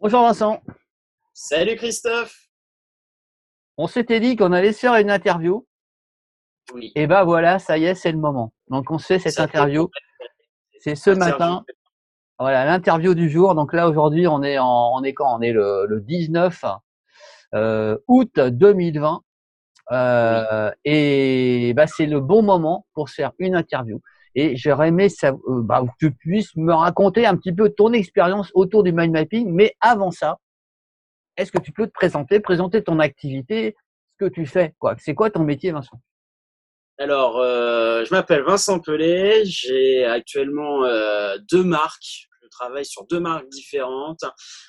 Bonjour Vincent. Salut Christophe. On s'était dit qu'on allait se faire une interview. Oui. Et ben voilà, ça y est, c'est le moment. Donc on se fait cette Ça interview. C'est ce Interview. matin. Voilà, l'interview du jour. Donc là aujourd'hui, on est en, on est quand? On est le, le 19 euh, août 2020. Euh, Et bah, c'est le bon moment pour se faire une interview. Et j'aurais aimé euh, bah, que tu puisses me raconter un petit peu ton expérience autour du mind mapping. Mais avant ça, est-ce que tu peux te présenter, présenter ton activité, ce que tu fais C'est quoi ton métier, Vincent? Alors, euh, je m'appelle Vincent Pelé. J'ai actuellement euh, deux marques. Je travaille sur deux marques différentes.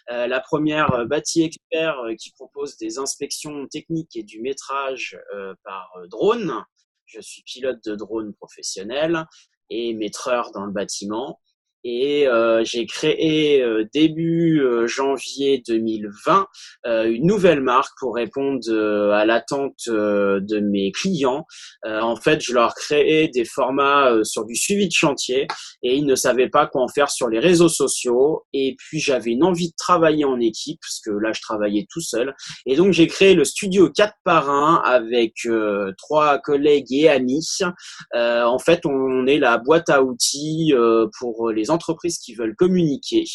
La première, Bâti Expert, qui propose des inspections techniques et du métrage par drone. Je suis pilote de drone professionnel et maîtreur dans le bâtiment. Et euh, j'ai créé euh, début euh, janvier 2020 euh, une nouvelle marque pour répondre euh, à l'attente euh, de mes clients. En fait, je leur créais des formats sur du suivi de chantier et ils ne savaient pas quoi en faire sur les réseaux sociaux. Et puis j'avais une envie de travailler en équipe parce que là je travaillais tout seul. Et donc j'ai créé le studio 4 par 1 avec trois collègues et amis. En fait, on est la boîte à outils pour les entreprises qui veulent communiquer.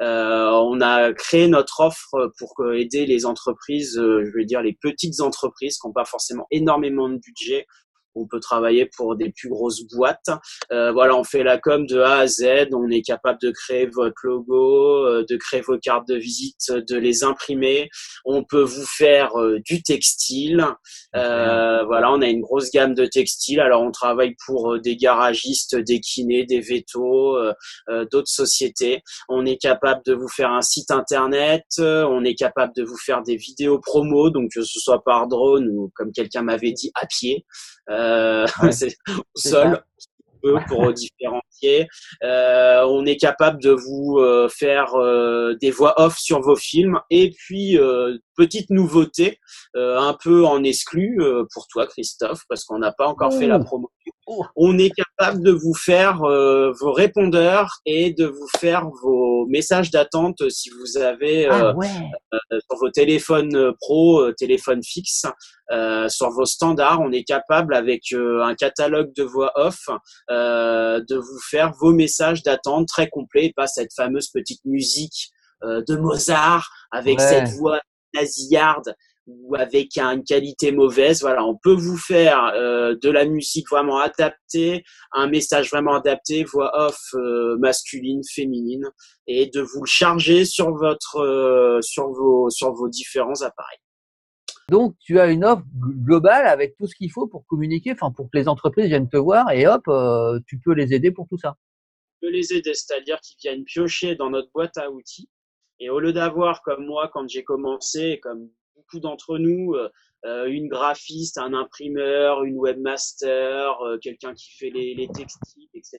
Euh, on a créé notre offre pour aider les entreprises, euh, je veux dire les petites entreprises qui n'ont pas forcément énormément de budget. On peut travailler pour des plus grosses boîtes. Euh, voilà, on fait la com de A à Z. On est capable de créer votre logo, euh, de créer vos cartes de visite, de les imprimer. On peut vous faire euh, du textile. Euh, voilà, on a une grosse gamme de textiles. Alors, on travaille pour des garagistes, des kinés, des vétos, d'autres sociétés. On est capable de vous faire un site internet. on est capable de vous faire des vidéos promo, donc que ce soit par drone ou comme quelqu'un m'avait dit à pied, Ouais. c'est au sol. ça. peu Euh, on est capable de vous euh, faire euh, des voix off sur vos films. Et puis, petite nouveauté, un peu en exclu pour toi, Christophe, parce qu'on n'a pas encore fait la Ouh. promo. Ouh. On est capable de vous faire vos répondeurs et de vous faire vos messages d'attente si vous avez Ah ouais. sur vos téléphones pro, téléphones fixes, sur vos standards, on est capable avec un catalogue de voix off de vous faire vos messages d'attente très complets, et pas cette fameuse petite musique euh, de Mozart avec Ouais. cette voix nasillarde ou avec un- une qualité mauvaise. Voilà, on peut vous faire euh, de la musique vraiment adaptée, un message vraiment adapté, voix off euh, masculine, féminine, et de vous le charger sur votre euh, sur vos sur vos différents appareils. Donc tu as une offre gl- globale avec tout ce qu'il faut pour communiquer, enfin pour que les entreprises viennent te voir et hop, euh, tu peux les aider pour tout ça. peut les aider, c'est-à-dire qu'ils viennent piocher dans notre boîte à outils. Et au lieu d'avoir, comme moi, quand j'ai commencé, comme beaucoup d'entre nous, euh, euh, une graphiste, un imprimeur, une webmaster, quelqu'un qui fait les, les textiles, etc.,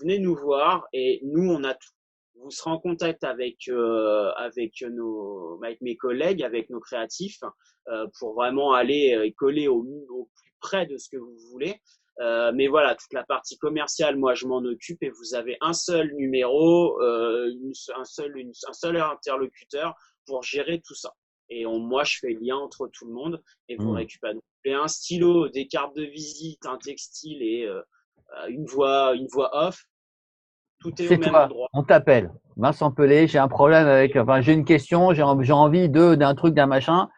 venez nous voir et nous, on a tout. Vous serez en contact avec, euh, avec, nos, avec mes collègues, avec nos créatifs, euh, pour vraiment aller euh, coller au, au plus près de ce que vous voulez. Euh, mais voilà, toute la partie commerciale, moi, je m'en occupe et vous avez un seul numéro, euh, une, un, seul, une, un seul interlocuteur pour gérer tout ça. Et on, moi, je fais lien entre tout le monde et vous Mm. récupérez un stylo, des cartes de visite, un textile et euh, une voix, une voix off. Tout est, C'est au même toi, endroit. on t'appelle. Vincent Pelé, j'ai un problème avec, enfin j'ai une question, j'ai en- j'ai envie de d'un truc, d'un machin.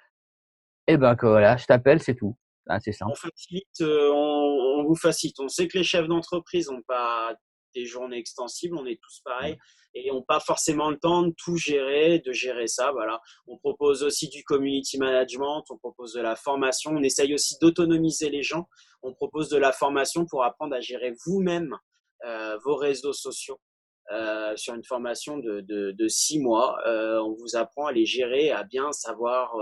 Et ben que voilà, je t'appelle, c'est tout. Ah, c'est simple. On facilite, euh, on, on vous facilite. On sait que les chefs d'entreprise n'ont pas des journées extensibles, on est tous pareils et n'ont pas forcément le temps de tout gérer, de gérer ça. Voilà. On propose aussi du community management, on propose de la formation, on essaye aussi d'autonomiser les gens. On propose de la formation pour apprendre à gérer vous-même euh, vos réseaux sociaux. Euh, sur une formation de, de, de six mois, euh, on vous apprend à les gérer, à bien savoir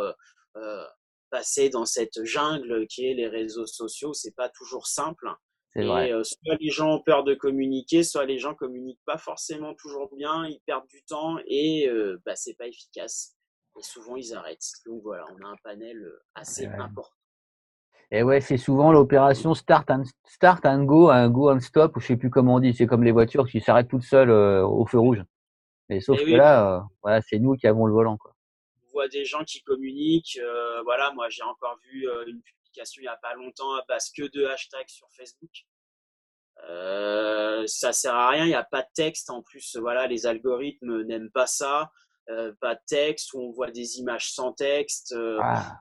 euh, passer dans cette jungle qui est les réseaux sociaux. C'est pas toujours simple. Et soit les gens ont peur de communiquer, soit les gens communiquent pas forcément toujours bien, ils perdent du temps et bah, c'est pas efficace. Et souvent ils arrêtent. Donc voilà, on a un panel assez Ouais. important. Et ouais, c'est souvent l'opération start and start and go, un go and stop, ou je sais plus comment on dit. C'est comme les voitures qui s'arrêtent toutes seules euh, au feu rouge. Mais sauf que là, voilà, c'est nous qui avons le volant, quoi. On voit des gens qui communiquent. voilà, moi, j'ai encore vu une publication il n'y a pas longtemps à base que de hashtags sur Facebook. Euh, ça sert à rien, il n'y a pas de texte. En plus, voilà, les algorithmes n'aiment pas ça. Euh, pas de texte, où on voit des images sans texte, euh, ah.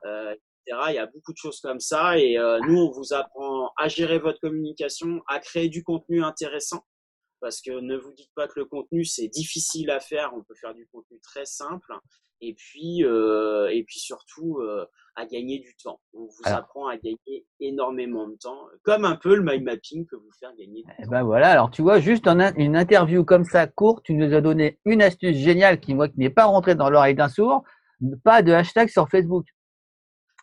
Euh. Il y a beaucoup de choses comme ça. Et nous, on vous apprend à gérer votre communication, à créer du contenu intéressant. Parce que ne vous dites pas que le contenu, c'est difficile à faire. On peut faire du contenu très simple. Et puis, et puis surtout, à gagner du temps. On vous apprend à gagner énormément de temps, comme un peu le mind mapping peut vous faire gagner. Du eh ben voilà, alors tu vois, juste en une interview comme ça courte, tu nous as donné une astuce géniale qui, moi, qui n'est pas rentrée dans l'oreille d'un sourd, pas de hashtag sur Facebook.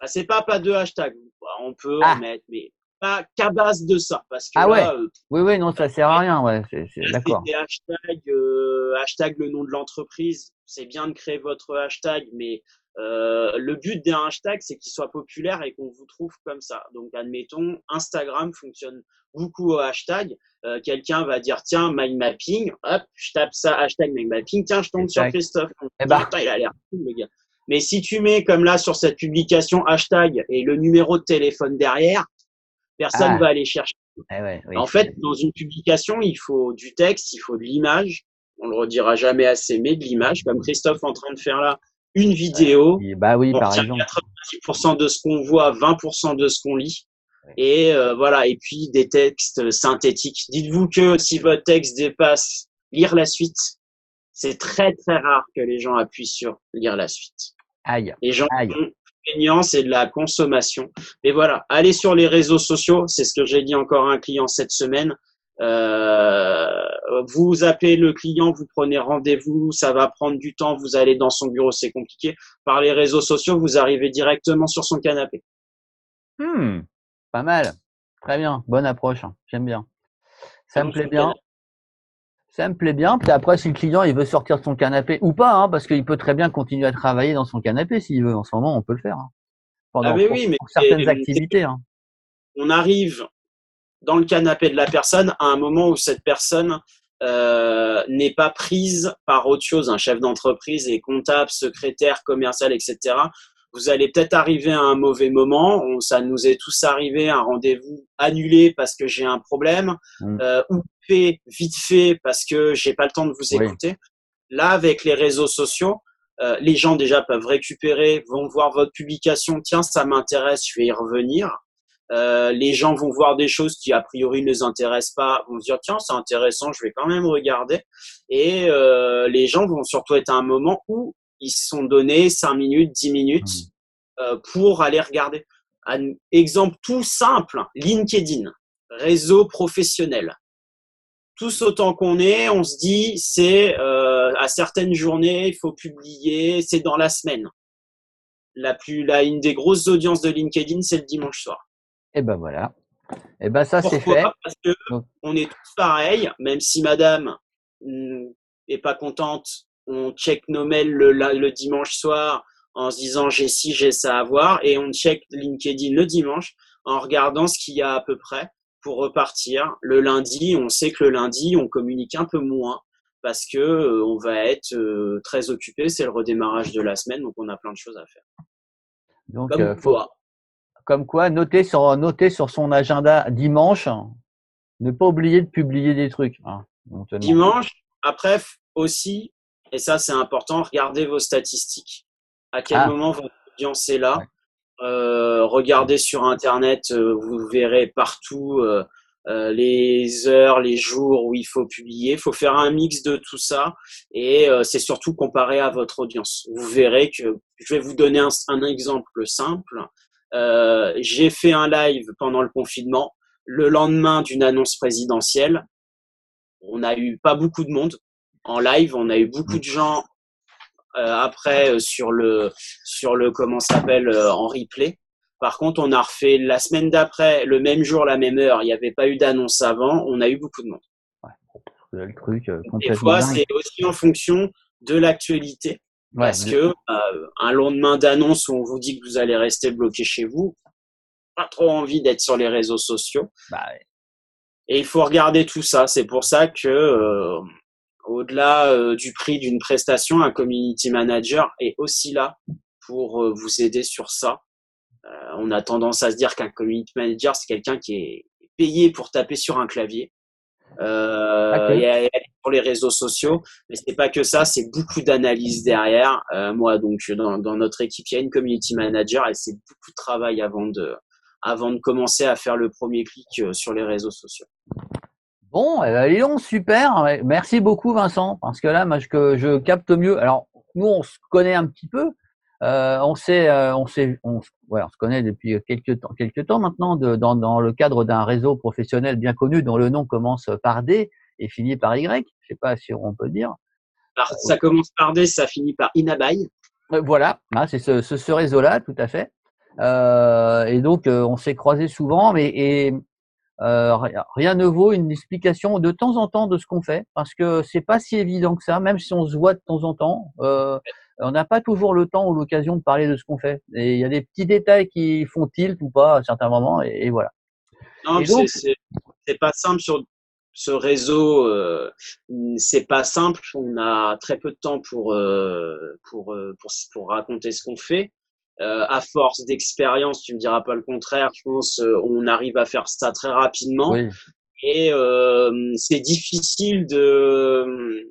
Ah, c'est pas pas de hashtag, on peut en ah. mettre, mais pas qu'à base de ça. Parce que ah ouais. Euh, oui, oui, non, ça sert à rien, ouais, c'est, d'accord. Des hashtags, euh, hashtag le nom de l'entreprise, c'est bien de créer votre hashtag, mais euh, le but d'un hashtag, c'est qu'il soit populaire et qu'on vous trouve comme ça. Donc, admettons, Instagram fonctionne beaucoup au hashtag. Euh, quelqu'un va dire, tiens, mind mapping, hop, je tape ça, hashtag mind mapping, tiens, je tombe sur Christophe. Eh ben. il a l'air cool, le gars. Mais si tu mets, comme là, sur cette publication, hashtag et le numéro de téléphone derrière, personne ah. va aller chercher. Eh en fait, dans une publication, il faut du texte, il faut de l'image. On le redira jamais assez, mais de l'image, comme Christophe en train de faire là une vidéo. bah oui, par exemple. 90% de ce qu'on voit, 20% de ce qu'on lit. Et euh, voilà, et puis des textes synthétiques. Dites-vous que si votre texte dépasse lire la suite, c'est très très rare que les gens appuient sur lire la suite. Aïe. Les gens aïe. c'est de la consommation. Mais voilà, allez sur les réseaux sociaux, c'est ce que j'ai dit encore à un client cette semaine. Euh, vous appelez le client, vous prenez rendez-vous, ça va prendre du temps, vous allez dans son bureau, c'est compliqué. Par les réseaux sociaux, vous arrivez directement sur son canapé. Hmm, pas mal. Très bien, bonne approche. Hein. J'aime bien. Ça me plaît bien. Ça me plaît bien. Puis après, si le client il veut sortir de son canapé ou pas, hein, parce qu'il peut très bien continuer à travailler dans son canapé s'il veut. En ce moment, on peut le faire. Hein. ah mais oui, mais pour certaines activités. On arrive dans le canapé de la personne à un moment où cette personne euh, n'est pas prise par autre chose, un chef d'entreprise et comptable, secrétaire, commercial, etc. Vous allez peut-être arriver à un mauvais moment. ça nous est tous arrivé, un rendez-vous annulé parce que j'ai un problème, mmh. euh, ou fait vite fait parce que j'ai pas le temps de vous écouter. Là, avec les réseaux sociaux, euh, les gens déjà peuvent récupérer, vont voir votre publication. Tiens, ça m'intéresse, je vais y revenir. Euh, les gens vont voir des choses qui a priori ne les intéressent pas, vont se dire tiens c'est intéressant, je vais quand même regarder. Et euh, les gens vont surtout être à un moment où ils se sont donnés 5 minutes, 10 minutes mmh. euh, pour aller regarder. Un exemple tout simple, LinkedIn, réseau professionnel. Tous autant qu'on est, on se dit c'est à certaines journées il faut publier, c'est dans la semaine. La plus, la, une des grosses audiences de LinkedIn, c'est le dimanche soir. Et eh ben voilà. Et eh ben ça c'est fait. Parce que on est tous pareils, même si madame n'est hmm, pas contente, on check nos mails le, le dimanche soir en se disant j'ai ci, j'ai ça à voir et on check LinkedIn le dimanche en regardant ce qu'il y a à peu près pour repartir. Le lundi, on sait que le lundi, on communique un peu moins parce que euh, on va être euh, très occupé, c'est le redémarrage de la semaine, donc on a plein de choses à faire. Donc, Comme euh, faut, comme quoi, noter sur, noter sur son agenda dimanche, ne pas oublier de publier des trucs. Hein, dimanche, après aussi, et ça c'est important, regardez vos statistiques. À quel ah. moment votre audience est là euh, Regardez sur Internet, euh, vous verrez partout euh, les heures, les jours où il faut publier. Il faut faire un mix de tout ça et c'est surtout comparé à votre audience. Vous verrez que je vais vous donner un exemple simple. Euh, j'ai fait un live pendant le confinement, le lendemain d'une annonce présidentielle. On n'a eu pas beaucoup de monde en live, on a eu beaucoup de gens euh, après euh, sur le sur le comment s'appelle en replay. Par contre, on a refait la semaine d'après, le même jour, la même heure. Il n'y avait pas eu d'annonce avant. On a eu beaucoup de monde. Ouais, le truc, Des fois, c'est aussi en fonction de l'actualité. Parce que euh, un lendemain d'annonce où on vous dit que vous allez rester bloqué chez vous, pas trop envie d'être sur les réseaux sociaux. Bah, Et il faut regarder tout ça. C'est pour ça que euh, Au-delà du prix d'une prestation, un community manager est aussi là pour vous aider sur ça. on a tendance à se dire qu'un community manager, c'est quelqu'un qui est payé pour taper sur un clavier. Euh, pour les réseaux sociaux, mais c'est pas que ça, c'est beaucoup d'analyse derrière. Euh, moi, donc dans, dans, notre équipe, il y a une community manager et c'est beaucoup de travail avant de avant de commencer à faire le premier clic euh, sur les réseaux sociaux. Bon, eh ben, super. Merci beaucoup, Vincent, parce que là, moi, je, je capte mieux. Alors, nous, on se connaît un petit peu, euh, on sait, euh, on sait, on, ouais, on, se connaît depuis quelques temps, quelques temps maintenant, de, dans, dans, le cadre d'un réseau professionnel bien connu dont le nom commence par D et finit par Y. Je sais pas si on peut dire. Alors, ça commence par D, ça finit par Inabai. Euh, voilà, hein, c'est ce, ce, ce réseau-là, tout à fait. Euh, et donc, on s'est croisés souvent, mais et, rien ne vaut une explication de temps en temps de ce qu'on fait, parce que c'est pas si évident que ça, même si on se voit de temps en temps. Euh, on n'a pas toujours le temps ou l'occasion de parler de ce qu'on fait. Et il y a des petits détails qui font tilt ou pas à certains moments, et, voilà. Non, c'est pas simple sur ce réseau. Euh, c'est pas simple. On a très peu de temps pour euh, pour, euh, pour, pour raconter ce qu'on fait. Euh, à force d'expérience, tu me diras pas le contraire. Je pense on arrive à faire ça très rapidement. Oui. Et c'est difficile de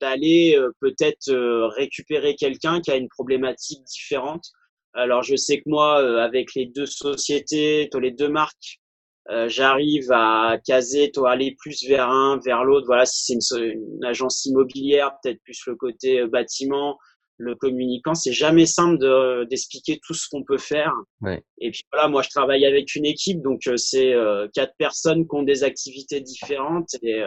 d'aller euh, peut-être euh, récupérer quelqu'un qui a une problématique différente. Alors je sais que moi, euh, avec les deux sociétés, les deux marques, j'arrive à caser, toi aller plus vers un, vers l'autre. Voilà, si c'est une, une, agence immobilière, peut-être plus le côté bâtiment, le communicant. C'est jamais simple d'expliquer tout ce qu'on peut faire. Ouais. Et puis voilà, moi je travaille avec une équipe, donc c'est quatre personnes qui ont des activités différentes et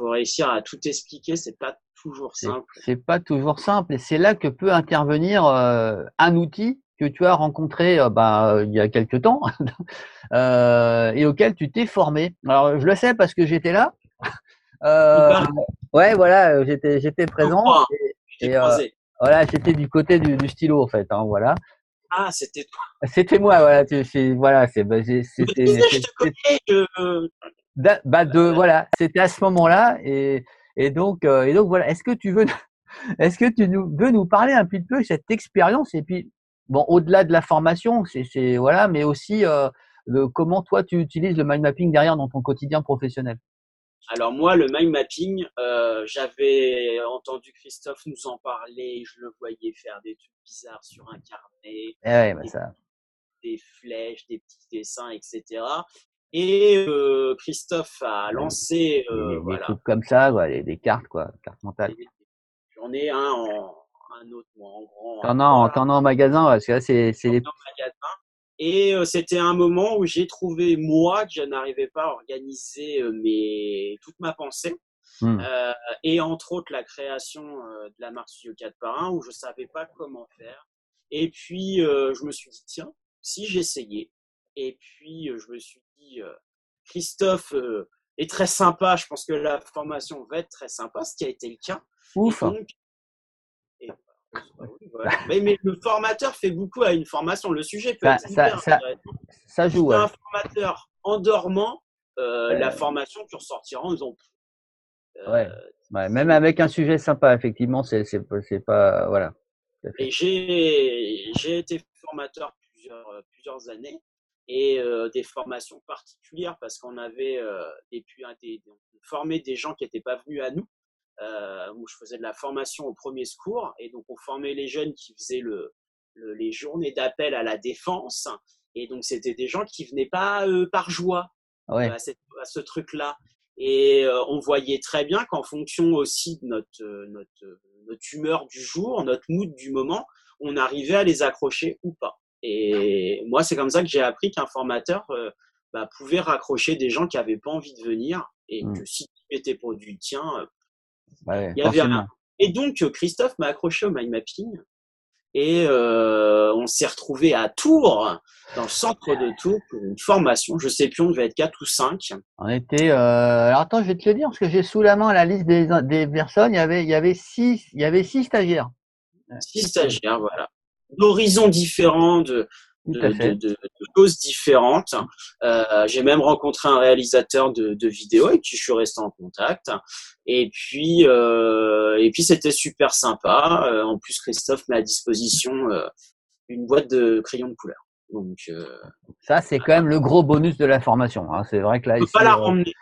faut réussir à tout expliquer, c'est pas toujours simple. C'est pas toujours simple, et c'est là que peut intervenir euh, un outil que tu as rencontré euh, bah, il y a quelques temps euh, et auquel tu t'es formé. Alors je le sais parce que j'étais là. ouais, voilà, j'étais j'étais présent. Et, voilà, j'étais du côté du, du, stylo en fait. Hein, voilà. Ah, c'était toi. C'était moi, voilà. voilà, c'est, bah, c'était. Bah, de, voilà, c'était à ce moment-là et, et donc euh, et donc voilà. Est-ce que tu veux, est-ce que tu nous, veux nous parler un petit peu de cette expérience et puis bon au-delà de la formation, c'est voilà, mais aussi euh, de comment toi tu utilises le mind mapping derrière dans ton quotidien professionnel? Alors moi, le mind mapping, euh, j'avais entendu Christophe nous en parler, je le voyais faire des trucs bizarres sur un carnet, eh ouais, bah ça. des flèches, des petits dessins, etc. Et euh, Christophe a lancé euh, des, voilà. trucs comme ça, quoi, des, des, cartes, quoi, cartes mentales. J'en ai un en un autre, moi, en grand. T'en as, en, en magasin, parce que là, c'est les. Et euh, c'était un moment où j'ai trouvé moi que je n'arrivais pas à organiser euh, mes toute ma pensée. Mmh. Euh, et entre autres la création euh, de la marque Studio 4 par 1 où je savais pas comment faire. Et puis je me suis dit tiens, si j'essayais. Et puis je me suis euh, Christophe euh, est très sympa. Je pense que la formation va être très sympa, ce qui a été le cas. Ouf. Mais, le formateur fait beaucoup à une formation. Le sujet peut être ça, ça, ça, joue. Un formateur endormant, euh, la formation, tu ressortiras en disant. ouais. Même avec un sujet sympa, effectivement, c'est pas voilà. Et j'ai été formateur plusieurs plusieurs années et euh, des formations particulières parce qu'on avait euh, des, des, formé des gens qui n'étaient pas venus à nous, euh, où je faisais de la formation au premier secours et donc on formait les jeunes qui faisaient le, les journées d'appel à la défense et donc c'était des gens qui venaient pas par joie ouais. à, ce truc-là et on voyait très bien qu'en fonction aussi de notre, notre, notre humeur du jour, notre mood du moment, on arrivait à les accrocher ou pas. Et moi, c'est comme ça que j'ai appris qu'un formateur euh, bah, pouvait raccrocher des gens qui n'avaient pas envie de venir et mmh. que si tu étais produit, tiens, euh, il y avait rien. Et donc, Christophe m'a accroché au mind mapping et euh, on s'est retrouvé à Tours, dans le centre de Tours, pour une formation. Je sais plus, on devait être 4 ou 5. On était. Euh... Alors attends, je vais te le dire parce que j'ai sous la main la liste des, des personnes. Il y avait, il y avait six, il y avait six stagiaires. Six stagiaires, voilà d'horizons différents, de, de, choses différentes. Euh, j'ai même rencontré un réalisateur de, de vidéos avec qui je suis resté en contact. Et puis, euh, et puis c'était super sympa. Euh, en plus, Christophe met à disposition une boîte de crayons de couleur. Donc, ça, c'est quand même le gros bonus de la formation. Hein. C'est vrai que là, on peut pas la ramener.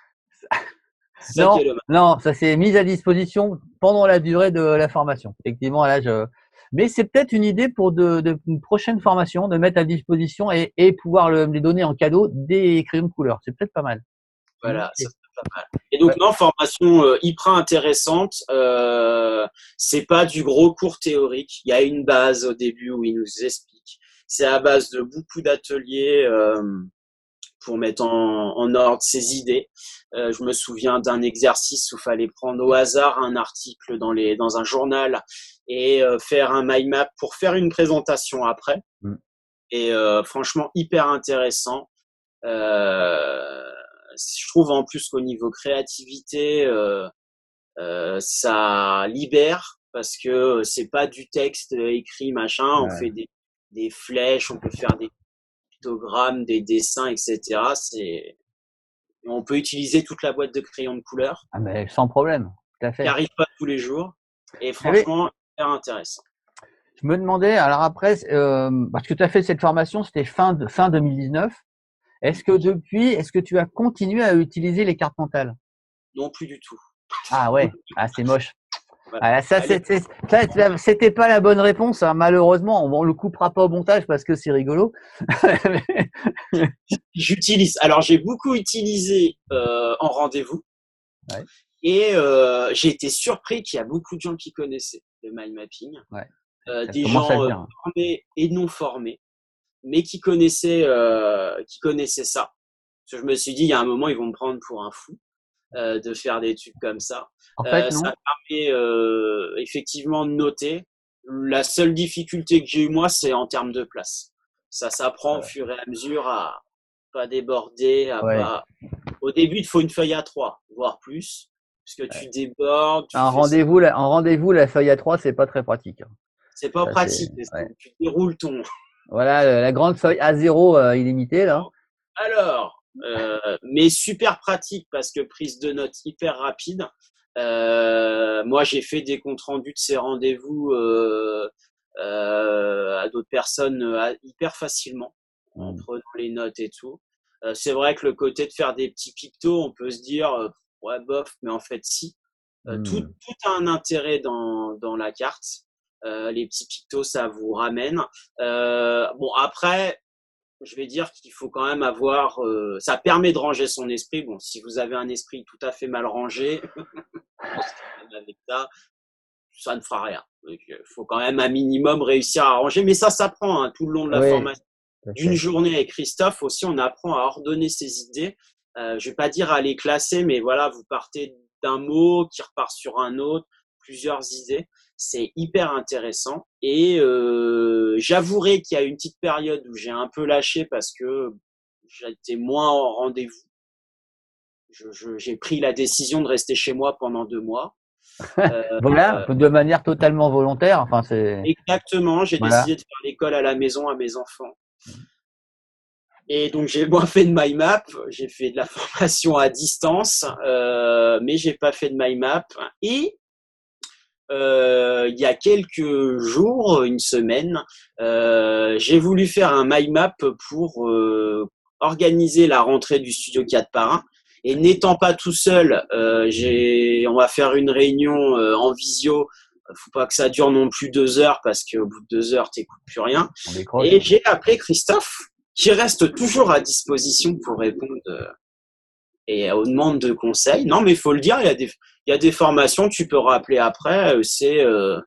non, non, ça s'est mis à disposition pendant la durée de la formation. Effectivement, là, je, mais c'est peut-être une idée pour de, de, une prochaine formation de mettre à disposition et, et pouvoir le, les donner en cadeau des crayons de couleur. C'est peut-être pas mal. Voilà, ça pas mal. Et donc, non, formation euh, hyper intéressante. Euh, c'est pas du gros cours théorique. Il y a une base au début où il nous explique. C'est à base de beaucoup d'ateliers. Euh, pour mettre en, en ordre ses idées. Euh, je me souviens d'un exercice où il fallait prendre au hasard un article dans, les, dans un journal et euh, faire un mind map pour faire une présentation après. Mm. Et euh, franchement, hyper intéressant. Euh, je trouve en plus qu'au niveau créativité, euh, euh, ça libère parce que c'est pas du texte écrit machin. On fait des, des flèches, on peut faire des pictogrammes, des dessins, etc. C'est on peut utiliser toute la boîte de crayons de couleur. Ah mais sans problème, tout à fait. Qui arrive pas tous les jours. Et franchement, intéressant. Je me demandais, alors après, euh, parce que tu as fait cette formation, c'était fin, de, fin 2019. Est-ce que depuis, est-ce que tu as continué à utiliser les cartes mentales? Non, plus du tout. Ah ouais, ah, c'est moche. Ah, ça, c'était pas la bonne réponse. Hein. Malheureusement, on, le coupera pas au montage parce que c'est rigolo. J'utilise. Alors, j'ai beaucoup utilisé euh, en rendez-vous. Ouais. Et euh, j'ai été surpris qu'il y a beaucoup de gens qui connaissaient le mind mapping. Ouais. Euh, des gens euh, formés et non formés, mais qui connaissaient, euh, qui connaissaient ça. Parce que je me suis dit, il y a un moment, ils vont me prendre pour un fou euh, de faire des trucs comme ça. En fait, non. Ça permet effectivement de noter. La seule difficulté que j'ai eu moi, c'est en termes de place. Ça s'apprend au fur et à mesure à pas déborder, à Ouais. pas. Au début, il faut une feuille à trois, voire plus parce que tu débordes. Tu Un rendez-vous, la, en rendez-vous, la feuille à 3, c'est pas très pratique. C'est pas Ça, pratique. ouais. Tu déroules ton. Voilà, la grande feuille A0 euh, illimitée, là. Alors, euh, mais super pratique parce que prise de notes hyper rapide. Euh, moi, j'ai fait des comptes rendus de ces rendez-vous à d'autres personnes hyper facilement en Mm. prenant les notes et tout. C'est vrai que le côté de faire des petits pictos, on peut se dire ouais bof, mais en fait si. Euh, tout, tout a un intérêt dans, dans la carte. Euh, les petits pictos, ça vous ramène. Euh, bon après, je vais dire qu'il faut quand même avoir. euh, ça permet de ranger son esprit. Bon, si vous avez un esprit tout à fait mal rangé, avec ça, ça ne fera rien. Il faut quand même un minimum réussir à ranger. Mais ça s'apprend hein, tout le long de la Oui. formation d'une journée avec Christophe aussi, on apprend à ordonner ses idées. Euh, je vais pas dire à les classer, mais voilà, vous partez d'un mot qui repart sur un autre, plusieurs idées. C'est hyper intéressant. Et euh, j'avouerai qu'il y a une petite période où j'ai un peu lâché parce que j'étais moins en rendez-vous. Je- je- J'ai pris la décision de rester chez moi pendant deux mois. Euh, Voilà, de manière totalement volontaire. Enfin, c'est. Exactement, j'ai Voilà. décidé de faire l'école à la maison à mes enfants. Et donc j'ai moins fait de my map, j'ai fait de la formation à distance, euh, mais j'ai pas fait de my map. Et euh, il y a quelques jours, une semaine, euh, j'ai voulu faire un my map pour euh, organiser la rentrée du studio 4 par 1. Et n'étant pas tout seul, euh, j'ai, on va faire une réunion euh, en visio faut pas que ça dure non plus deux heures parce qu'au bout de deux heures, t'écoutes plus rien. Et j'ai appelé Christophe, qui reste toujours à disposition pour répondre euh, et aux demandes de conseils. Non, mais il faut le dire, il y a des, il y a des formations, tu peux rappeler après. euh, C'est euh,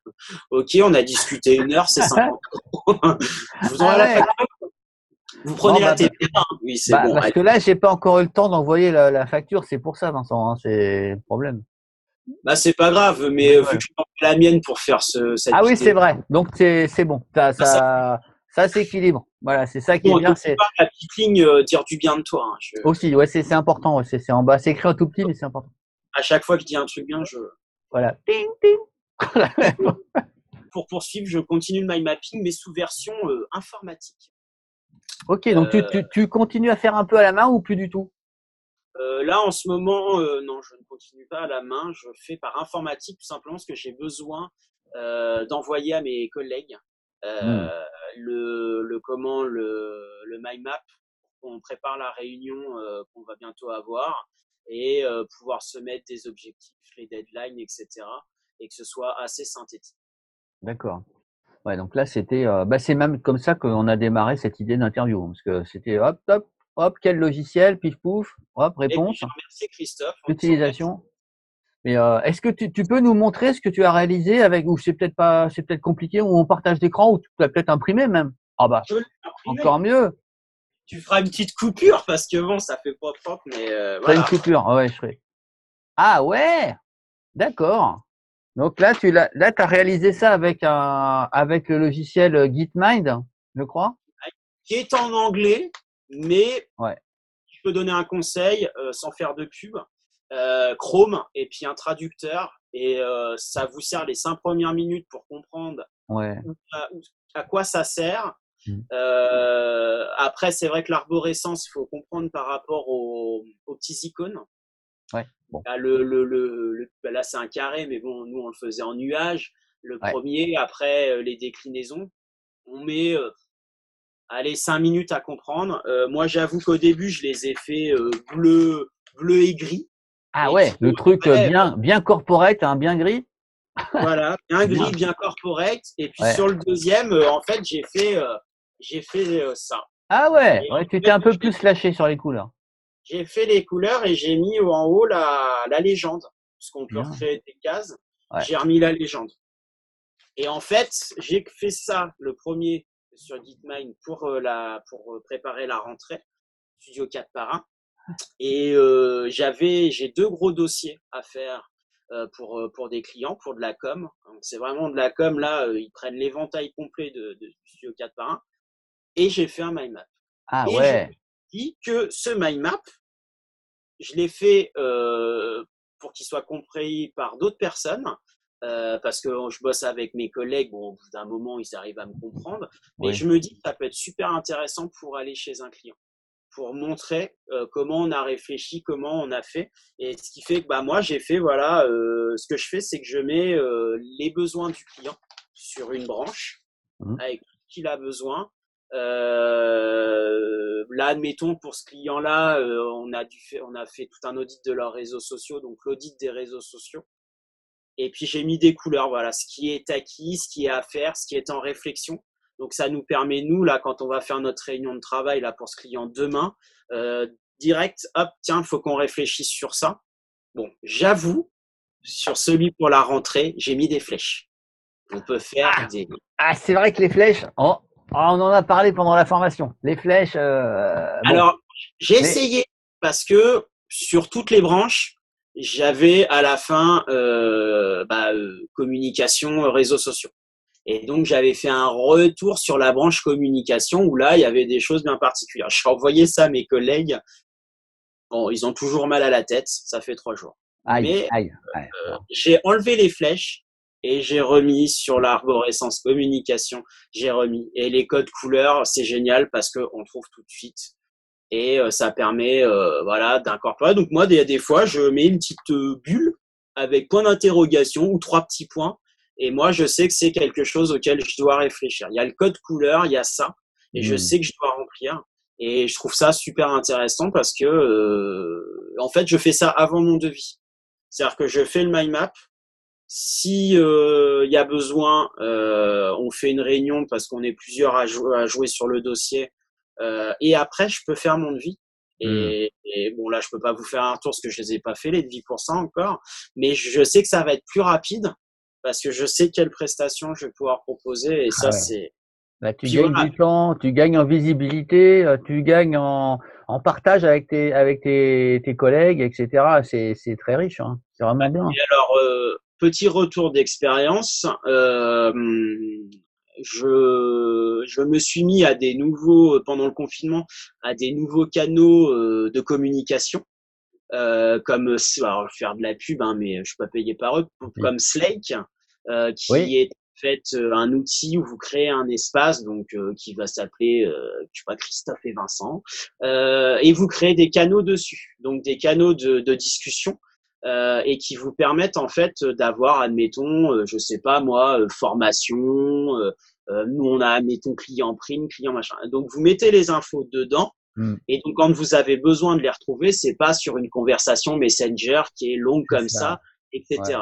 OK, on a discuté une heure, c'est 50 euros. Je vous Ah la ouais. facture. Vous prenez Non, la bah, TVA. Oui, c'est Bah, bon. parce que là, j'ai pas encore eu le temps d'envoyer la, la facture. C'est pour ça, Vincent. hein, c'est le problème. Bah, c'est pas grave, mais Ouais. vu que je la mienne pour faire ce, cette Ah oui, c'est vrai. Donc c'est c'est bon. Ça, ça, ça s'équilibre. Voilà, c'est ça qui est bien. donc, C'est pas la petite ligne euh, dire du bien de toi. hein. Je- aussi, ouais, c'est c'est important. ouais, C'est c'est en bas. C'est écrit en tout petit, mais c'est important. à chaque fois que je dis un truc bien, je, Voilà. Ting, ting. pour poursuivre, je continue le mind mapping, mais sous version euh, informatique. Ok, donc tu, tu, tu, continues à faire un peu à la main ou plus du tout? Euh, Là, en ce moment, euh, non, je ne continue pas à la main. Je fais par informatique tout simplement ce que j'ai besoin euh, d'envoyer à mes collègues. Hmm. le, le, comment le, le mind map on prépare la réunion qu'on va bientôt avoir et pouvoir se mettre des objectifs, les deadlines, etc. et que ce soit assez synthétique. D'accord. Ouais, donc là, c'était, euh, bah, c'est même comme ça qu'on a démarré cette idée d'interview, parce que c'était hop, hop, hop, quel logiciel, pif pouf, hop, réponse. Merci Christophe. Utilisation. Mais euh, est-ce que tu, tu, peux nous montrer ce que tu as réalisé avec, ou c'est peut-être pas, c'est peut-être compliqué, ou on partage d'écran, ou tu l'as peut-être imprimé même? Ah bah, encore mieux. Tu feras une petite coupure parce que bon, ça fait pas propre, mais euh, voilà. une coupure, ouais, je ferai. Ah ouais, d'accord. Donc là, tu l'as, là, as réalisé ça avec un, avec le logiciel Gitmind, je crois? Qui est en anglais, mais ouais. je peux donner un conseil euh, sans faire de pub. Euh, Chrome et puis un traducteur et euh, ça vous sert les cinq premières minutes pour comprendre ouais. à, quoi ça sert. Mmh. après, c'est vrai que l'arborescence, il faut comprendre par rapport aux, aux petits icônes. Ouais. Bah, le, le, le, bah, là, c'est un carré, mais bon, nous, on le faisait en nuage. Le premier, après euh, les déclinaisons, on met euh, allez, cinq minutes à comprendre. Euh, moi, j'avoue qu'au début, je les ai fait bleu, bleu et gris. Ah ouais, le truc bien, bien corporate, hein, bien gris. Voilà, bien gris, bien corporate. Et puis sur le deuxième, en fait, j'ai fait, j'ai fait ça. Ah ouais, ouais tu t'es un peu plus lâché sur les couleurs j'ai fait les couleurs et j'ai mis en haut la, la légende, puisqu'on peut recréer des cases. J'ai remis la légende. Et en fait, j'ai fait ça le premier sur Gitmine pour euh, la pour euh, préparer la rentrée Studio 4 par 1. Et euh, j'avais j'ai deux gros dossiers à faire euh, pour pour des clients pour de la com. C'est vraiment de la com là, ils prennent l'éventail complet de, de Studio 4 par 1 et j'ai fait un mind map. Ah ouais dit que ce mind map, je l'ai fait pour qu'il soit compris par d'autres personnes, parce que je bosse avec mes collègues. Bon, au bout d'un moment, ils arrivent à me comprendre. Mais je me dis que ça peut être super intéressant pour aller chez un client, pour montrer euh, comment on a réfléchi, comment on a fait. Et ce qui fait que bah, moi, j'ai fait, voilà, euh, ce que je fais, c'est que je mets euh, les besoins du client sur une branche, mmh. avec tout ce qu'il a besoin. Euh, là, admettons pour ce client-là, euh, on a dû fait, on a fait tout un audit de leurs réseaux sociaux, donc l'audit des réseaux sociaux. Et puis j'ai mis des couleurs, voilà, ce qui est acquis, ce qui est à faire, ce qui est en réflexion. Donc ça nous permet nous là, quand on va faire notre réunion de travail là pour ce client demain, euh, direct, hop, tiens, il faut qu'on réfléchisse sur ça. Bon, j'avoue, sur celui pour la rentrée, j'ai mis des flèches. On peut faire ah, des. Ah, c'est vrai que les flèches, oh, on en a parlé pendant la formation. Les flèches. Euh, Alors, j'ai essayé parce que sur toutes les branches, j'avais à la fin euh, bah, euh, communication, réseaux sociaux. Et donc, j'avais fait un retour sur la branche communication où là, il y avait des choses bien particulières. Je envoyé ça à mes collègues. Bon, ils ont toujours mal à la tête. Ça fait trois jours. Mais j'ai enlevé les flèches et j'ai remis sur l'arborescence communication, j'ai remis. Et les codes couleurs, c'est génial parce qu'on trouve tout de suite. Et euh, ça permet euh, voilà, d'incorporer. Donc moi, des, des fois, je mets une petite euh, bulle avec point d'interrogation ou trois petits points. Et moi, je sais que c'est quelque chose auquel je dois réfléchir. Il y a le code couleur, il y a ça. Et je mmh. sais que je dois remplir. Et je trouve ça super intéressant parce que, en fait, je fais ça avant mon devis. C'est-à-dire que je fais le mind map, si il euh, y a besoin, euh, on fait une réunion parce qu'on est plusieurs à, à, jouer sur le dossier. Euh, et après, je peux faire mon devis. Et, hmm. et, bon, là, je peux pas vous faire un retour parce que je les ai pas fait les devis pour ça encore. Mais je sais que ça va être plus rapide parce que je sais quelles prestations je vais pouvoir proposer. Et ça, ah c'est. Bah, tu gagnes du temps, tu gagnes en visibilité, euh, tu gagnes en, en partage avec tes avec tes, tes collègues, etc. C'est c'est très riche. Hein. C'est vraiment bien. Et alors, euh, petit retour d'expérience, euh, je, je me suis mis à des nouveaux, pendant le confinement, à des nouveaux canaux euh, de communication. Euh, comme alors, je vais faire de la pub, hein, mais je suis pas payé par eux, comme Slake, euh, qui est faites euh, un outil où vous créez un espace donc euh, qui va s'appeler euh, je sais pas Christophe et Vincent euh, et vous créez des canaux dessus. Donc des canaux de, de discussion euh, et qui vous permettent en fait d'avoir admettons euh, je sais pas moi euh, formation euh, euh, nous on a admettons client prime client machin. Donc vous mettez les infos dedans Mm. et donc quand vous avez besoin de les retrouver c'est pas sur une conversation messenger qui est longue comme ça. ça etc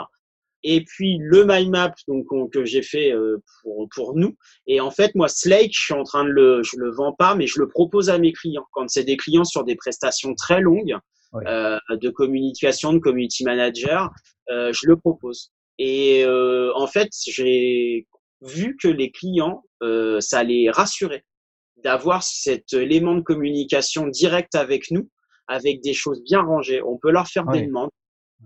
et puis le mind map donc on- que j'ai fait euh, pour pour nous et en fait moi Slake je suis en train de le je le vends pas mais je le propose à mes clients quand c'est des clients sur des prestations très longues Ouais. euh, de communication de community manager euh, je le propose et euh, en fait j'ai vu que les clients euh, ça les rassurait d'avoir cet élément de communication direct avec nous avec des choses bien rangées on peut leur faire des demandes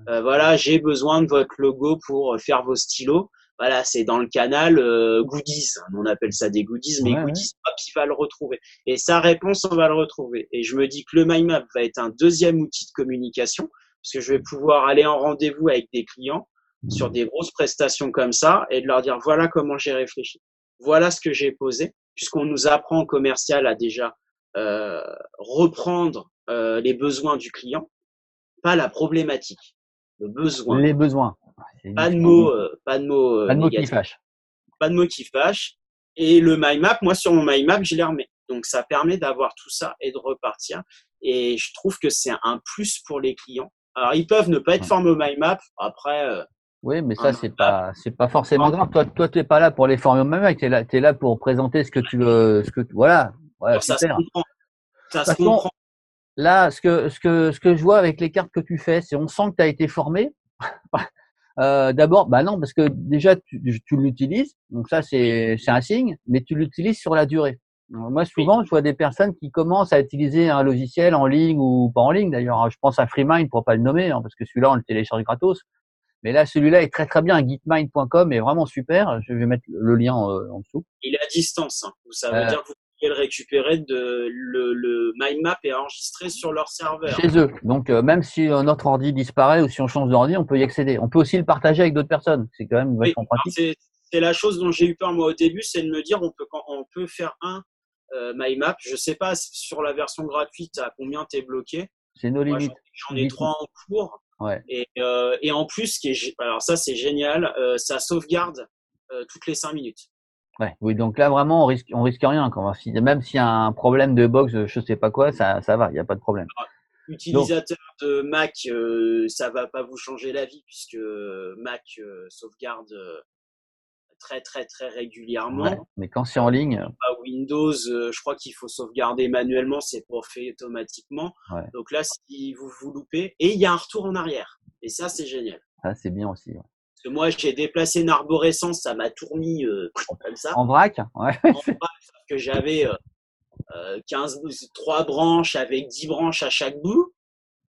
euh, voilà, j'ai besoin de votre logo pour faire vos stylos. Voilà, c'est dans le canal euh, goodies. On appelle ça des goodies, mais Ouais, goodies, hop, il va le retrouver. Et sa réponse, on va le retrouver. Et je me dis que le mind map va être un deuxième outil de communication, parce que je vais pouvoir aller en rendez-vous avec des clients sur des grosses prestations comme ça et de leur dire voilà comment j'ai réfléchi. Voilà ce que j'ai posé, puisqu'on nous apprend en commercial à déjà euh, reprendre euh, les besoins du client, pas la problématique, le besoin. Les besoins. C'est Pas de mots, euh, pas de mots, euh, Pas de mots qui fâchent. pas de mots qui fâchent. Et le mind map, moi sur mon mind map, je les remets. Donc ça permet d'avoir tout ça et de repartir. Et je trouve que c'est un plus pour les clients. Alors ils peuvent ne pas être formés au mind map. Après, euh, Oui, mais ça, c'est pas, c'est pas forcément grave. Toi, toi, t'es pas là pour les former au même mec. T'es là, t'es là pour présenter ce que tu veux, ce que, voilà. Voilà, ça se super. comprend. Ça se comprend. Là, ce que, ce que, ce que je vois avec les cartes que tu fais, c'est on sent que tu as été formé. Euh, D'abord, bah non, parce que déjà tu, tu l'utilises, donc ça c'est c'est un signe, mais tu l'utilises sur la durée. Euh, Moi, souvent, je vois des personnes qui commencent à utiliser un logiciel en ligne ou pas en ligne d'ailleurs. hein. Je pense à FreeMind pour pas le nommer, hein, parce que celui-là on le télécharge gratos. Mais là, celui-là est très très bien. Gitmind.com est vraiment super. Je vais mettre le lien euh, en dessous. Il est à distance. Hein. Ça veut Euh. dire que vous pouvez le récupérer. De, le, le mind map est enregistré sur leur serveur. chez eux. Donc euh, même si notre ordi disparaît ou si on change d'ordi, on peut y accéder. On peut aussi le partager avec d'autres personnes. C'est quand même Oui, vachement alors pratique. c'est la chose dont j'ai eu peur moi au début, c'est de me dire on peut quand- on peut faire un euh, my map. Je sais pas sur la version gratuite à combien t'es bloqué. C'est nos limites. J'en ai trois en cours. Ouais. Et, euh, et en plus, ce qui est, gé- alors ça c'est génial, euh, ça sauvegarde euh, toutes les cinq minutes. Ouais. Oui, donc là vraiment on risque on risque rien. Quand si, même s'il y a un problème de box, je sais pas quoi, ça ça va, il y a pas de problème. Utilisateur de Mac, ça va pas vous changer la vie puisque Mac sauvegarde très très très régulièrement. Ouais. Mais quand c'est en ligne, Pas Windows, euh, je crois qu'il faut sauvegarder manuellement, c'est pas fait automatiquement. Ouais. Donc là, si vous vous loupez, et il y a un retour en arrière. Et ça, c'est génial. ça c'est bien aussi. ouais. Parce que moi, j'ai déplacé une arborescence, ça m'a tourné euh, comme ça. En vrac. En vrac, sauf que j'avais euh, euh, 15, 3 branches avec 10 branches à chaque bout.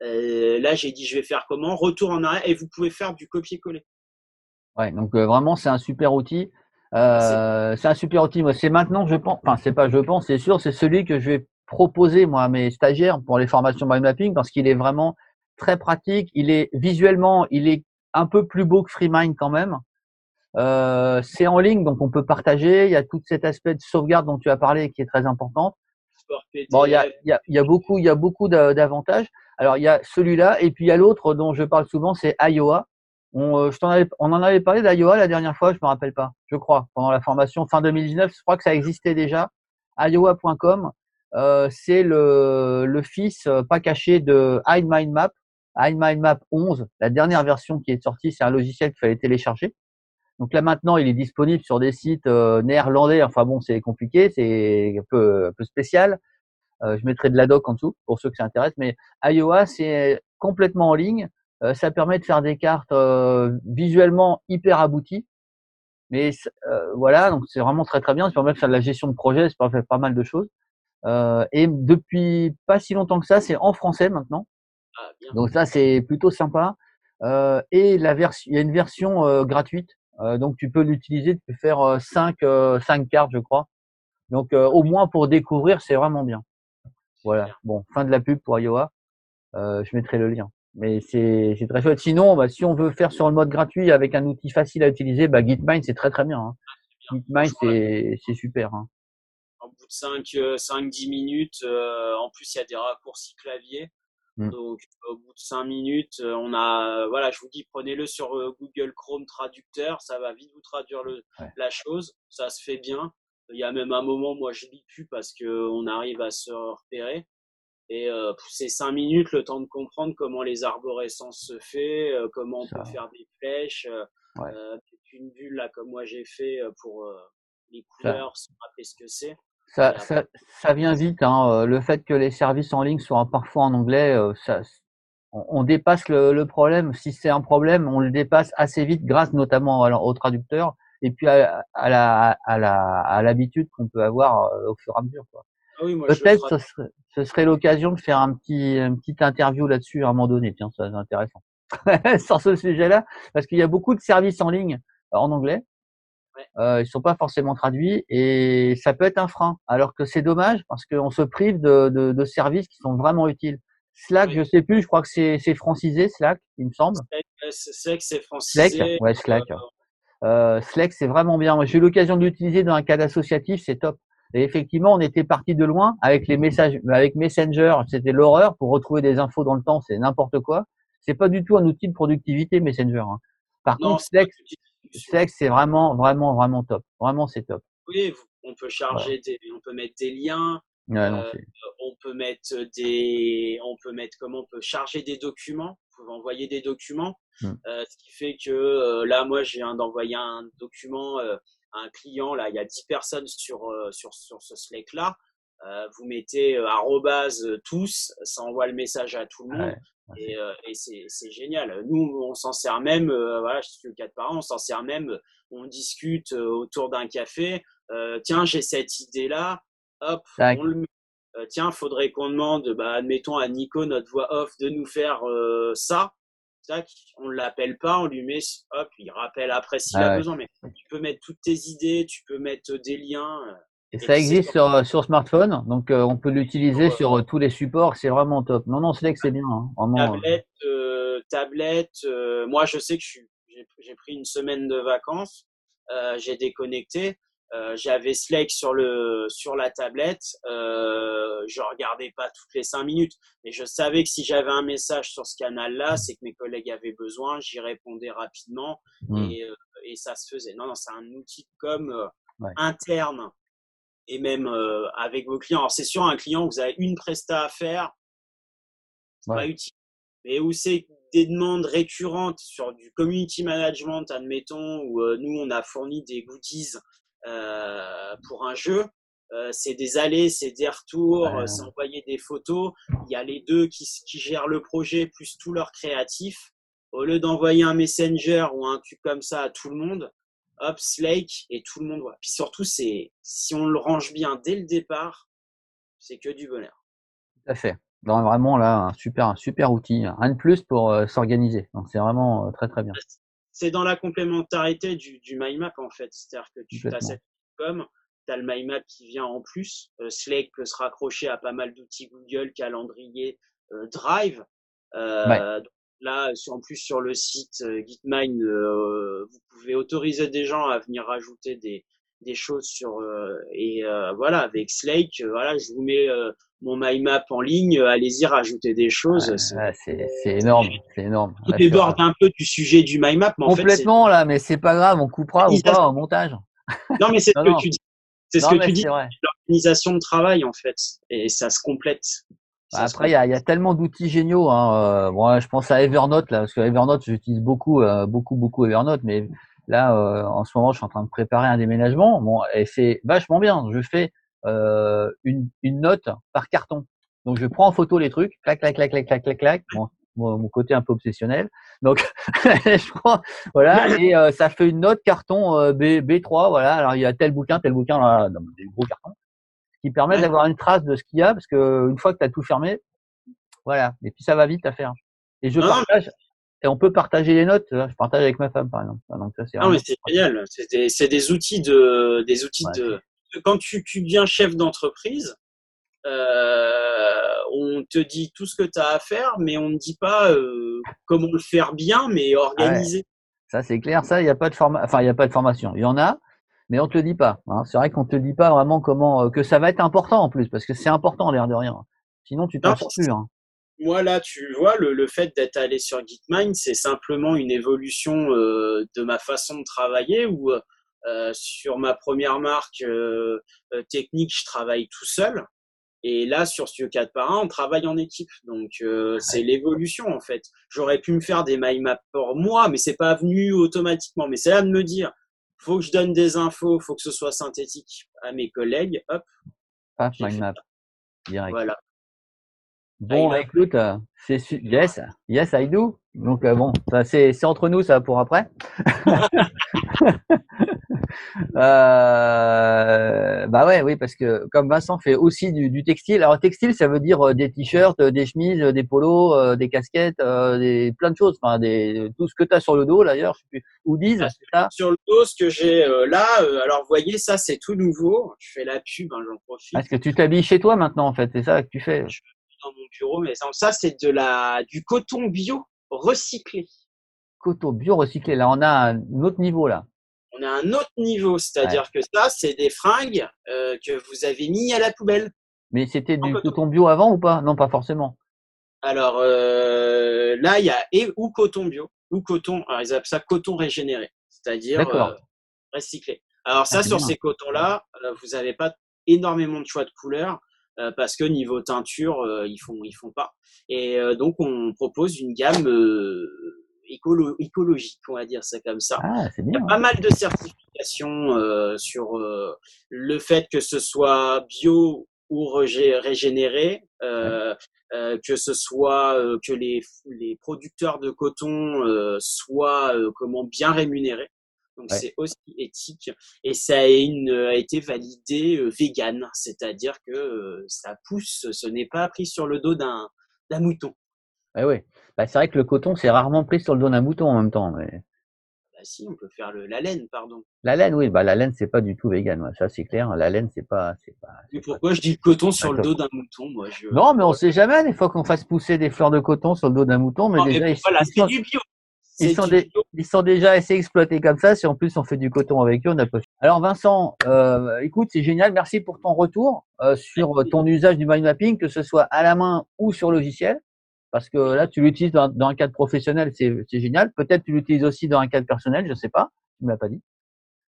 Euh, là, j'ai dit, je vais faire comment? Retour en arrière et vous pouvez faire du copier-coller. Ouais, donc euh, vraiment c'est un super outil. Euh, c'est un super outil. Moi, c'est maintenant, je pense. Enfin, c'est pas, je pense, c'est sûr, c'est celui que je vais proposer moi à mes stagiaires pour les formations mind mapping parce qu'il est vraiment très pratique. Il est visuellement, il est un peu plus beau que FreeMind quand même. Euh, c'est en ligne, donc on peut partager. Il y a tout cet aspect de sauvegarde dont tu as parlé qui est très important. Bon, il y a, il y a, il y a beaucoup, il y a beaucoup d'a- d'avantages. Alors, il y a celui-là, et puis il y a l'autre dont je parle souvent, c'est Iowa. On, euh, je t'en avais, on en avait parlé d'Iowa la dernière fois, je me rappelle pas, je crois, pendant la formation fin 2019. Je crois que ça existait déjà. Iowa.com, euh, c'est le, le fils euh, pas caché de iMindMap, iMindMap 11, la dernière version qui est sortie. C'est un logiciel qu'il fallait télécharger. Donc là maintenant, il est disponible sur des sites euh, néerlandais. Enfin bon, c'est compliqué, c'est un peu, un peu spécial. Euh, je mettrai de la doc en dessous pour ceux que ça intéresse. Mais Iowa, c'est complètement en ligne. Euh, ça permet de faire des cartes euh, visuellement hyper abouties. Mais euh, voilà, donc c'est vraiment très très bien. Ça permet de faire de la gestion de projet, ça permet de faire pas mal de choses. Euh, et depuis pas si longtemps que ça, c'est en français maintenant. Ah, bien. Donc ça, c'est plutôt sympa. Euh, et la version, il y a une version euh, gratuite. Euh, donc tu peux l'utiliser, tu peux faire euh, cinq, euh, cinq cartes, je crois. Donc euh, au moins pour découvrir, c'est vraiment bien. Voilà. Bon, fin de la pub pour Iowa. Euh, je mettrai le lien. Mais c'est c'est très chouette. Sinon, bah, si on veut faire sur le mode gratuit avec un outil facile à utiliser, bah, Gitmind c'est très très bien. hein. Gitmine, c'est c'est super. Hein. Au bout de 5-10 minutes, en plus il y a des raccourcis clavier. Mm. Donc, au bout de 5 minutes, on a, voilà, je vous dis, prenez-le sur Google Chrome traducteur, ça va vite vous traduire le, la chose, ça se fait bien. Il y a même un moment, moi, je lis plus parce qu'on arrive à se repérer. Et euh, c'est cinq minutes, le temps de comprendre comment les arborescences se fait, euh, comment on peut faire des flèches, euh, euh une bulle là comme moi j'ai fait pour les couleurs, sans rappeler ce que c'est. Ça, ça, ça, vient vite. Hein. Le fait que les services en ligne soient parfois en anglais, ça, on, dépasse le, le, problème. Si c'est un problème, on le dépasse assez vite grâce notamment au traducteur et puis à, à la à la à l'habitude qu'on peut avoir au fur et à mesure. Quoi. Ah Peut-être ce serait, ce serait l'occasion de faire un petit, une petite interview là-dessus à un moment donné. Tiens, ça c'est intéressant. Sur ce sujet-là, parce qu'il y a beaucoup de services en ligne euh, en anglais. Ouais. Euh, ils sont pas forcément traduits et ça peut être un frein. Alors que c'est dommage parce qu'on se prive de, de, de, services qui sont vraiment utiles. Slack, je sais plus, je crois que c'est, francisé, Slack, il me semble. Slack, c'est francisé. Slack, ouais, Slack. Euh Slack, c'est vraiment bien. J'ai eu l'occasion de l'utiliser dans un cadre associatif, c'est top. Et effectivement, on était parti de loin avec les messages, avec Messenger, c'était l'horreur pour retrouver des infos dans le temps, c'est n'importe quoi. C'est pas du tout un outil de productivité Messenger. Hein. Par contre, Slack, c'est vraiment, vraiment, vraiment top. Vraiment, c'est top. Oui, on peut charger, des, on peut mettre des liens. euh, on peut mettre des, on peut mettre comment on peut charger des documents. Vous pouvez envoyer des documents, hmm. euh, ce qui fait que euh, là, moi, j'ai viens d'envoyer un document euh, un client, là, il y a 10 personnes sur, sur, sur ce Slack-là. Euh, vous mettez euh, tous, ça envoie le message à tout le monde. Et, et c'est génial. Nous, on s'en sert même, voilà, je suis le cas de parents, on s'en sert même, on discute autour d'un café. tiens, j'ai cette idée-là, hop, on le met. tiens, faudrait qu'on demande, bah, admettons à Nico, notre voix off, de nous faire ça on ne l'appelle pas, on lui met, hop, il rappelle après s'il a ah besoin. Mais tu peux mettre toutes tes idées, tu peux mettre des liens. Euh, et, ça existe sur, sur smartphone, donc euh, on peut l'utiliser sur euh, tous les supports, c'est vraiment top. Non, non, c'est que c'est bien. Hein, tablette, tablette moi je sais que j'ai pris une semaine de vacances, j'ai déconnecté. Euh, j'avais Slack sur le sur la tablette. Euh, je regardais pas toutes les cinq minutes, mais je savais que si j'avais un message sur ce canal-là, c'est que mes collègues avaient besoin. J'y répondais rapidement hmm. et, euh, et, ça se faisait. Non, non, c'est un outil comme euh, interne et même avec vos clients. Alors c'est sûr, un client, vous avez une presta à faire, c'est pas utile. Mais où c'est des demandes récurrentes sur du community management, admettons, où nous on a fourni des goodies euh, pour un jeu. Euh, c'est des allées, c'est des retours, c'est envoyer des photos. Il y a les deux qui, qui gèrent le projet plus tout leur créatif. Au lieu d'envoyer un messenger ou un truc comme ça à tout le monde, hop, Slake et tout le monde voit. Puis surtout, c'est si on le range bien dès le départ, c'est que du bonheur. Tout à fait. Donc, vraiment là, un super, un super outil, un de plus pour euh, s'organiser. Donc c'est vraiment très très bien c'est dans la complémentarité du, du MyMap en fait. C'est-à-dire que tu as cette comme tu as le MyMap qui vient en plus. Euh, Slack peut se raccrocher à pas mal d'outils Google, calendrier, euh, Drive. Euh, Là, en plus sur le site euh, Gitmine, euh, vous pouvez autoriser des gens à venir rajouter des, des choses sur et voilà avec Slack, voilà, je vous mets mon MyMap en ligne, allez-y rajouter des choses. c'est énorme, c'est énorme. Tout déborde un peu du sujet du MyMap. Mais Complètement là, mais c'est pas grave, on coupera ou pas au montage. Non, mais c'est ce que tu dis. C'est ce que tu dis. L'organisation de travail en fait, et ça se complète. Bah, après, il y a, y a, tellement d'outils géniaux. Hein. Euh, je pense à Evernote là, parce que Evernote, j'utilise beaucoup, euh, beaucoup, beaucoup Evernote, mais là, euh, en ce moment, je suis en train de préparer un déménagement. Bon, et c'est vachement bien. Je fais euh, une, une, note par carton. Donc je prends en photo les trucs, clac, clac, clac, clac, clac, clac, clac. Bon, mon côté un peu obsessionnel. Donc je prends, voilà, et euh, ça fait une note carton euh, B, B3, voilà. Alors il y a tel bouquin, tel bouquin, là, dans des gros cartons, qui permet d'avoir une trace de ce qu'il y a, parce que une fois que tu as tout fermé, voilà. Et puis ça va vite à faire. Et je partage. Et on peut partager les notes. Je partage avec ma femme, par exemple. Donc ça, c'est. Non, mais c'est génial. C'est des, des, outils de, des outils de quand tu, tu deviens chef d'entreprise, euh, on te dit tout ce que tu as à faire, mais on ne dit pas euh, comment le faire bien, mais organiser. Ça, c'est clair. Ça, il n'y a pas de forma... enfin, il y a pas de formation. Il y en a, mais on te le dit pas. Hein. C'est vrai qu'on te dit pas vraiment comment que ça va être important en plus, parce que c'est important l'air de rien. Sinon, tu t'en sors plus. Hein. Moi là, tu vois, le, le fait d'être allé sur Gitmind, c'est simplement une évolution de ma façon de travailler où sur ma première marque technique, je travaille tout seul. Et là, sur Studio 4 par 1, on travaille en équipe. Donc, euh, c'est l'évolution, en fait. J'aurais pu me faire des mind maps pour moi, mais c'est pas venu automatiquement. Mais c'est là de me dire, faut que je donne des infos, faut que ce soit synthétique à mes collègues. Hop. Ah, mind map. Direct. Voilà. Bon, bah, écoute, euh, c'est yes, yes, I do. Donc euh, bon, c'est entre nous ça pour après. Euh, bah ouais, oui, parce que comme Vincent fait aussi du, textile. Alors textile, ça veut dire euh, des t-shirts, des chemises, des polos, des casquettes, des plein de choses. Enfin, des tout ce que tu as sur le dos d'ailleurs. Ou disent, c'est ça? Sur le dos, ce que j'ai là. alors, vous voyez, ça c'est tout nouveau. Je fais la pub, hein, j'en profite. Est-ce que tu t'habilles chez toi maintenant en fait C'est ça que tu fais Je dans mon bureau, mais ça c'est de la du coton bio recyclé. Coton bio recyclé. Là, on a un autre niveau là on a un autre niveau, c'est-à-dire que ça, c'est des fringues euh, que vous avez mis à la poubelle. Mais c'était du coton bio avant ou pas? Non, pas forcément. Alors euh, là, il y a et ou coton bio ou coton. Alors ils appellent ça coton régénéré, c'est-à-dire euh, recyclé. Alors ça, ah, sur ces cotons-là, vous n'avez pas énormément de choix de couleurs parce que niveau teinture, ils font ils font pas. Et donc on propose une gamme écologique, on va dire ça comme ça. Ah, Il y a pas mal de certifications euh, sur euh, le fait que ce soit bio ou régénéré, euh, euh, que ce soit euh, que les, les producteurs de coton soient comment bien rémunérés. Donc c'est aussi éthique et ça a, une, a été validé vegan, c'est-à-dire que ça pousse, ce n'est pas pris sur le dos d'un mouton. Eh oui, bah, c'est vrai que le coton, c'est rarement pris sur le dos d'un mouton en même temps. Mais... Bah si, on peut faire le, la laine, pardon. La laine, oui, bah la laine, c'est pas du tout vegan, ça c'est clair. La laine, c'est pas, c'est pas. Mais pourquoi je dis le coton sur le dos d'un mouton, moi je... Non, mais on sait jamais des fois qu'on fasse pousser des fleurs de coton sur le dos d'un mouton, mais déjà ils, sont, du bio. Ils sont, ils sont, déjà assez exploités comme ça. Si en plus on fait du coton avec eux, on a pas. Alors Vincent, euh, écoute, c'est génial. Merci pour ton retour euh, sur ton usage du mind mapping, que ce soit à la main ou sur logiciel parce que là, tu l'utilises dans, un cadre professionnel, c'est génial. Peut-être tu l'utilises aussi dans un cadre personnel, je sais pas. Tu me l'as pas dit.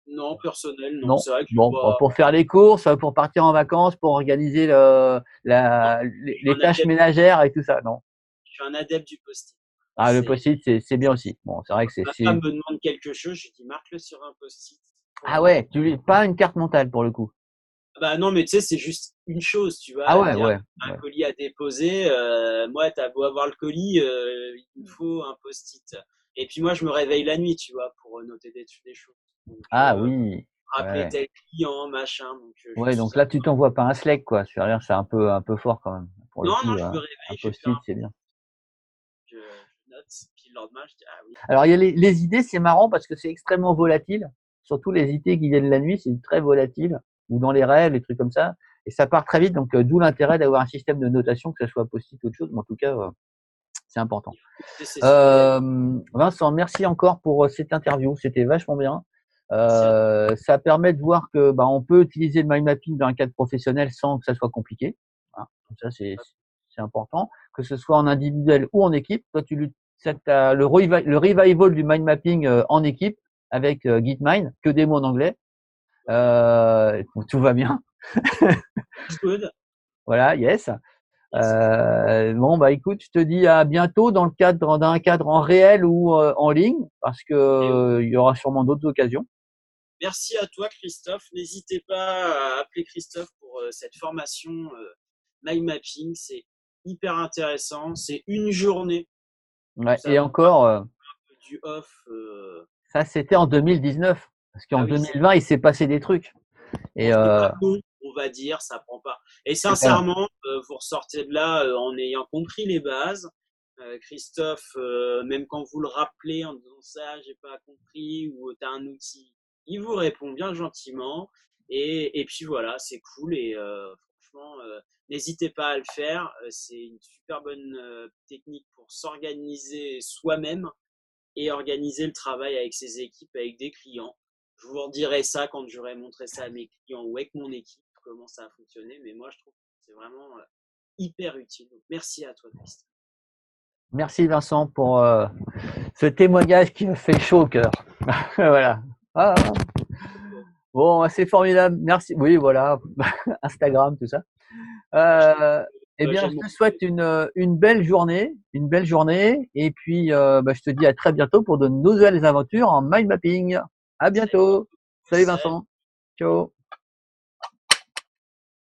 Non, personnel, non. C'est vrai que bon, pour faire les courses, pour partir en vacances, pour organiser le, la, les, tâches ménagères et tout ça, non. Je suis un adepte du post-it. Ah, le post-it, c'est bien aussi. Bon, c'est vrai que c'est. Ma femme me demande quelque chose, je dis marque-le sur un post-it. Ah ouais, tu pas une carte mentale pour le coup. Bah non, mais tu sais, c'est juste une chose, tu vois. Ah ouais, ouais. Un colis à déposer. Euh, moi, t'as beau avoir le colis, euh, il me faut un post-it. Et puis moi, je me réveille la nuit, tu vois, pour noter des, des choses. ah euh, oui. Rappeler tel client, machin. Donc, euh, ouais, donc là, tu t'envoies pas un Slack, quoi. C'est un peu, un peu fort quand même. Pour non, non, je me réveille. Un post-it, c'est bien. Je, note, puis le lendemain, je dis, ah oui. Alors, il y a les, les idées, c'est marrant parce que c'est extrêmement volatile. Surtout les idées qui viennent la nuit, c'est très volatile ou dans les rêves, les trucs comme ça. Et ça part très vite, donc euh, d'où l'intérêt d'avoir un système de notation, que ce soit post-it ou autre chose, mais en tout cas, euh, c'est important. Euh, Vincent, merci encore pour cette interview, c'était vachement bien. ça permet de voir que bah, on peut utiliser le mind mapping dans un cadre professionnel sans que ça soit compliqué. Hein, ça c'est important, que ce soit en individuel ou en équipe. Toi, tu le, le revival du mind mapping en équipe avec Gitmind, que des mots en anglais. Euh, tout va bien. voilà, yes. Euh, bon bah écoute, je te dis à bientôt dans le cadre d'un cadre en réel ou euh, en ligne parce que il y aura sûrement d'autres occasions. Merci à toi Christophe. N'hésitez pas à appeler Christophe pour cette formation mind mapping. C'est hyper intéressant. C'est une journée. Ouais, et encore. Du off. Ça c'était en 2019. Parce qu'en 2020, ah il s'est passé des trucs. Et euh... on va dire, ça prend pas. Et sincèrement, euh, vous ressortez de là euh, en ayant compris les bases. Euh, Christophe, même quand vous le rappelez en disant ça, j'ai pas compris, ou tu as un outil, il vous répond bien gentiment. Et, et puis voilà, c'est cool. Et franchement, n'hésitez pas à le faire. c'est une super bonne technique pour s'organiser soi-même et organiser le travail avec ses équipes, avec des clients je vous redirai ça quand j'aurai montré ça à mes clients ou avec mon équipe, comment ça a fonctionné. Mais moi, je trouve que c'est vraiment hyper utile. merci à toi, Christophe. Merci Vincent pour euh, ce témoignage qui me fait chaud au cœur. voilà. Ah. Bon, c'est formidable. Merci. Oui, voilà. Instagram, tout ça. Euh, eh bien, je te souhaite une, une belle journée, une belle journée. Et puis, euh, bah, je te dis à très bientôt pour de nouvelles aventures en mind mapping. À bientôt. Salut Vincent. Ciao.